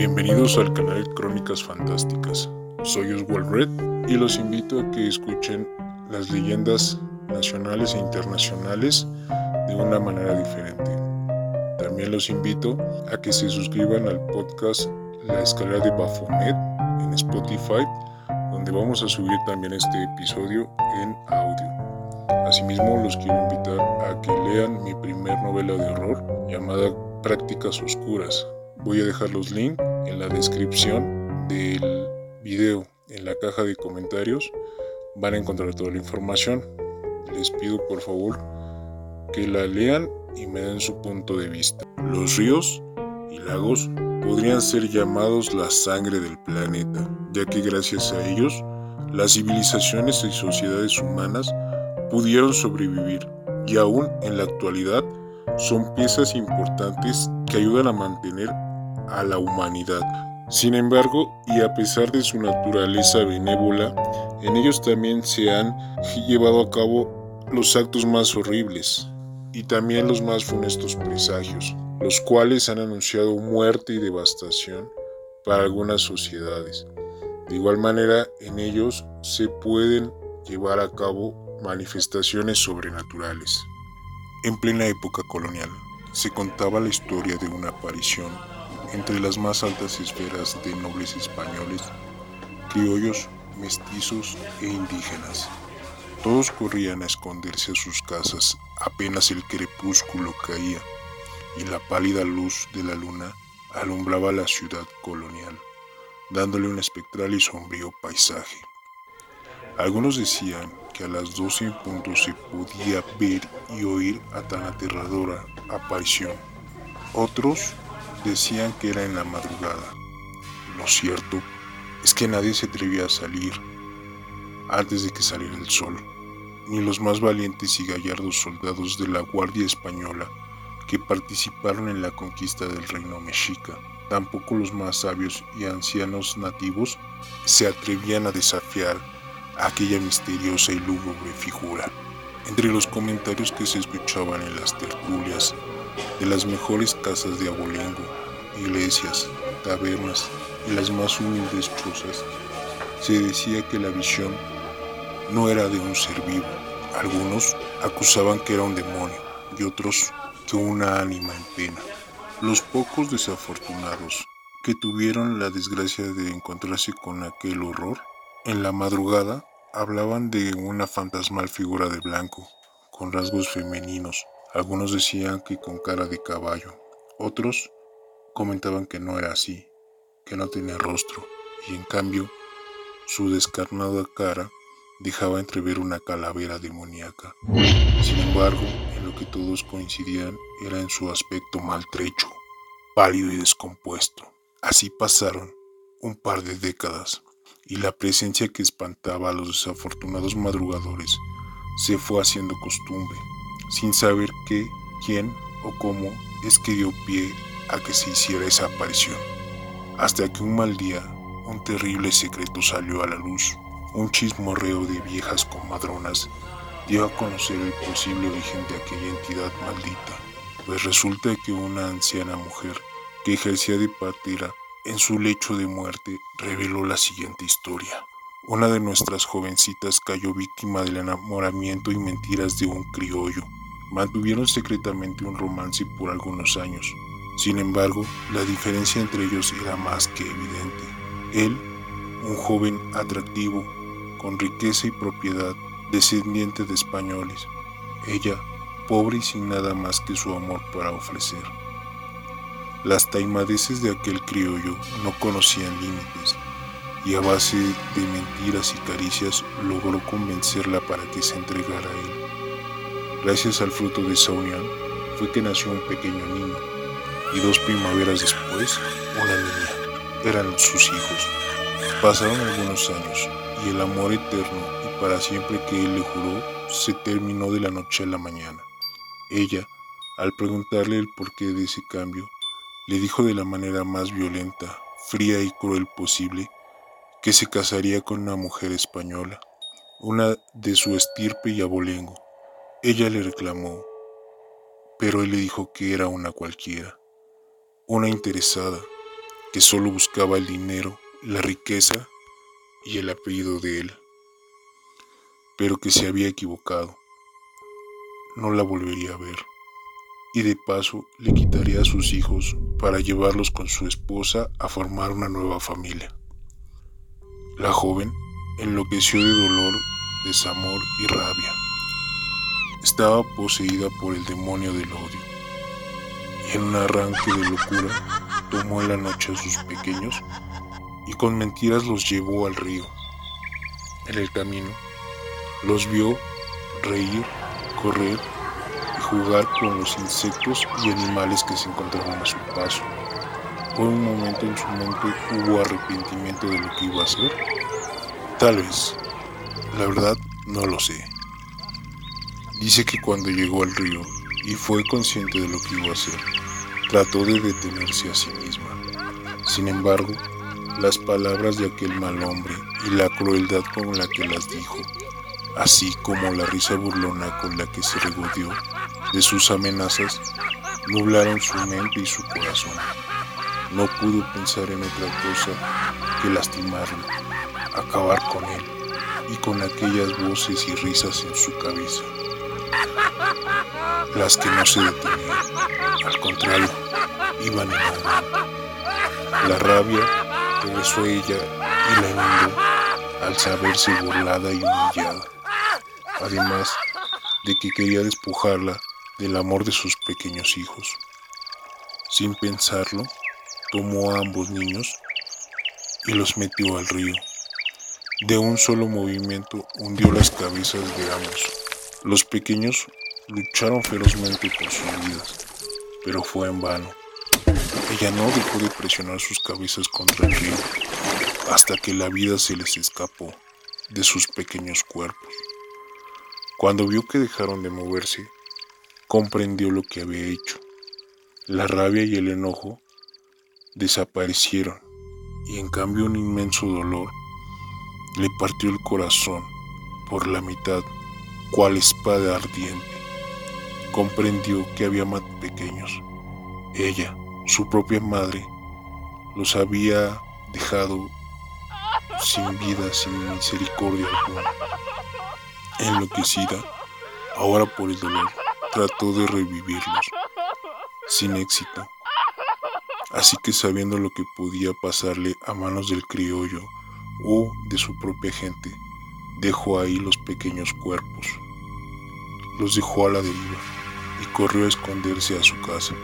Bienvenidos al canal Crónicas Fantásticas. Soy Oswald Red y los invito a que escuchen las leyendas nacionales e internacionales de una manera diferente. También los invito a que se suscriban al podcast La Escalera de Baphomet en Spotify, donde vamos a subir también este episodio en audio. Asimismo, los quiero invitar a que lean mi primer novela de horror llamada Prácticas Oscuras, Voy a dejar los links en la descripción del video, en la caja de comentarios. Van a encontrar toda la información. Les pido por favor que la lean y me den su punto de vista. Los ríos y lagos podrían ser llamados la sangre del planeta, ya que gracias a ellos las civilizaciones y sociedades humanas pudieron sobrevivir y aún en la actualidad son piezas importantes que ayudan a mantener a la humanidad. Sin embargo, y a pesar de su naturaleza benévola, en ellos también se han llevado a cabo los actos más horribles y también los más funestos presagios, los cuales han anunciado muerte y devastación para algunas sociedades. De igual manera, en ellos se pueden llevar a cabo manifestaciones sobrenaturales. En plena época colonial, se contaba la historia de una aparición entre las más altas esferas de nobles españoles, criollos, mestizos e indígenas. Todos corrían a esconderse a sus casas apenas el crepúsculo caía y la pálida luz de la luna alumbraba la ciudad colonial, dándole un espectral y sombrío paisaje. Algunos decían que a las doce en punto se podía ver y oír a tan aterradora aparición. Otros decían que era en la madrugada. Lo cierto es que nadie se atrevía a salir antes de que saliera el sol, ni los más valientes y gallardos soldados de la Guardia Española que participaron en la conquista del reino mexica. Tampoco los más sabios y ancianos nativos se atrevían a desafiar a aquella misteriosa y lúgubre figura. Entre los comentarios que se escuchaban en las tertulias de las mejores casas de abolengo, iglesias, tabernas y las más humildes chozas, se decía que la visión no era de un ser vivo. Algunos acusaban que era un demonio y otros que una ánima en pena. Los pocos desafortunados que tuvieron la desgracia de encontrarse con aquel horror, en la madrugada hablaban de una fantasmal figura de blanco, con rasgos femeninos, algunos decían que con cara de caballo, otros comentaban que no era así, que no tenía rostro, y en cambio su descarnada cara dejaba entrever una calavera demoníaca. Sin embargo, en lo que todos coincidían era en su aspecto maltrecho, pálido y descompuesto. Así pasaron un par de décadas, y la presencia que espantaba a los desafortunados madrugadores se fue haciendo costumbre sin saber qué, quién o cómo es que dio pie a que se hiciera esa aparición. Hasta que un mal día, un terrible secreto salió a la luz. Un chismorreo de viejas comadronas dio a conocer el posible origen de aquella entidad maldita, pues resulta que una anciana mujer que ejercía de partera en su lecho de muerte reveló la siguiente historia. Una de nuestras jovencitas cayó víctima del enamoramiento y mentiras de un criollo, Mantuvieron secretamente un romance por algunos años. Sin embargo, la diferencia entre ellos era más que evidente. Él, un joven atractivo, con riqueza y propiedad, descendiente de españoles. Ella, pobre y sin nada más que su amor para ofrecer. Las taimadeces de aquel criollo no conocían límites y a base de mentiras y caricias logró convencerla para que se entregara a él. Gracias al fruto de esa unión fue que nació un pequeño niño y dos primaveras después una niña. Eran sus hijos. Pasaron algunos años y el amor eterno y para siempre que él le juró se terminó de la noche a la mañana. Ella, al preguntarle el porqué de ese cambio, le dijo de la manera más violenta, fría y cruel posible que se casaría con una mujer española, una de su estirpe y abolengo, ella le reclamó, pero él le dijo que era una cualquiera, una interesada, que solo buscaba el dinero, la riqueza y el apellido de él, pero que se había equivocado. No la volvería a ver y de paso le quitaría a sus hijos para llevarlos con su esposa a formar una nueva familia. La joven enloqueció de dolor, desamor y rabia. Estaba poseída por el demonio del odio y en un arranque de locura tomó en la noche a sus pequeños y con mentiras los llevó al río. En el camino los vio reír, correr jugar con los insectos y animales que se encontraban a su paso. Por un momento en su mente hubo arrepentimiento de lo que iba a hacer. Tal vez. La verdad, no lo sé. Dice que cuando llegó al río y fue consciente de lo que iba a hacer, trató de detenerse a sí misma. Sin embargo, las palabras de aquel mal hombre y la crueldad con la que las dijo, así como la risa burlona con la que se regodeó, de sus amenazas nublaron su mente y su corazón. No pudo pensar en otra cosa que lastimarlo, acabar con él y con aquellas voces y risas en su cabeza. Las que no se detenían, al contrario, iban en aumento. La rabia regresó a ella y la inundó al saberse burlada y humillada. Además de que quería despojarla del amor de sus pequeños hijos. Sin pensarlo, tomó a ambos niños y los metió al río. De un solo movimiento hundió las cabezas de ambos. Los pequeños lucharon ferozmente por sus vidas, pero fue en vano. Ella no dejó de presionar sus cabezas contra el río hasta que la vida se les escapó de sus pequeños cuerpos. Cuando vio que dejaron de moverse, comprendió lo que había hecho. La rabia y el enojo desaparecieron y en cambio un inmenso dolor le partió el corazón por la mitad, cual espada ardiente. Comprendió que había más pequeños. Ella, su propia madre, los había dejado sin vida, sin misericordia alguna. Enloquecida, ahora por el dolor, trató de revivirlos, sin éxito. Así que sabiendo lo que podía pasarle a manos del criollo o de su propia gente, dejó ahí los pequeños cuerpos. Los dejó a la deriva y corrió a esconderse a su casa.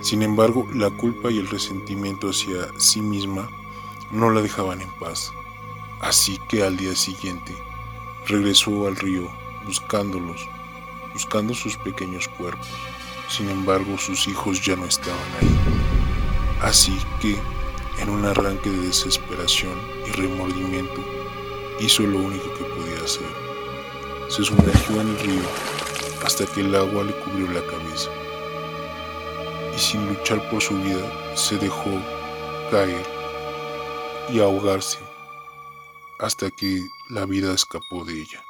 Sin embargo, la culpa y el resentimiento hacia sí misma no la dejaban en paz. Así que al día siguiente regresó al río buscándolos buscando sus pequeños cuerpos. Sin embargo, sus hijos ya no estaban ahí. Así que, en un arranque de desesperación y remordimiento, hizo lo único que podía hacer. Se sumergió en el río hasta que el agua le cubrió la cabeza. Y sin luchar por su vida, se dejó caer y ahogarse hasta que la vida escapó de ella.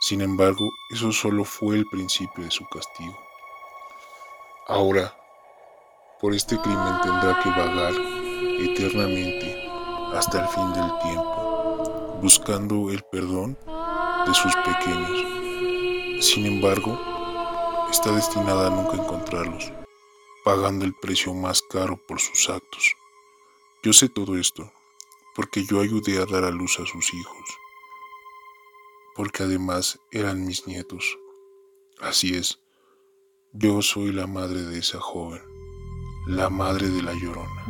Sin embargo, eso solo fue el principio de su castigo. Ahora, por este crimen tendrá que vagar eternamente hasta el fin del tiempo, buscando el perdón de sus pequeños. Sin embargo, está destinada a nunca encontrarlos, pagando el precio más caro por sus actos. Yo sé todo esto porque yo ayudé a dar a luz a sus hijos porque además eran mis nietos. Así es, yo soy la madre de esa joven, la madre de la llorona,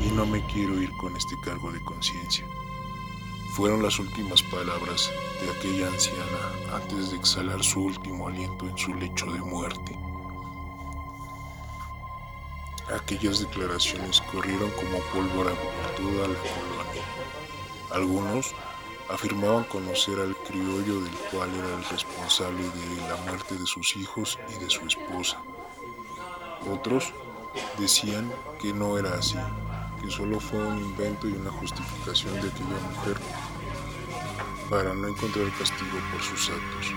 y no me quiero ir con este cargo de conciencia. Fueron las últimas palabras de aquella anciana antes de exhalar su último aliento en su lecho de muerte. Aquellas declaraciones corrieron como pólvora por toda la colonia. Algunos afirmaban conocer al criollo del cual era el responsable de la muerte de sus hijos y de su esposa. Otros decían que no era así, que solo fue un invento y una justificación de aquella mujer para no encontrar castigo por sus actos.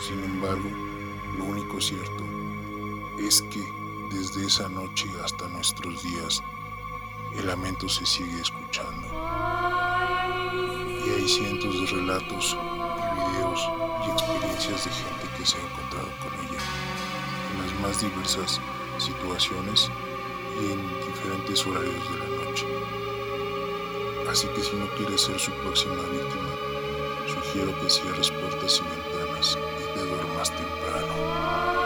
Sin embargo, lo único cierto es que desde esa noche hasta nuestros días el lamento se sigue escuchando. Y hay cientos de relatos videos y experiencias de gente que se ha encontrado con ella en las más diversas situaciones y en diferentes horarios de la noche. Así que si no quieres ser su próxima víctima, quiero que cierres puertas y ventanas y te duermas temprano.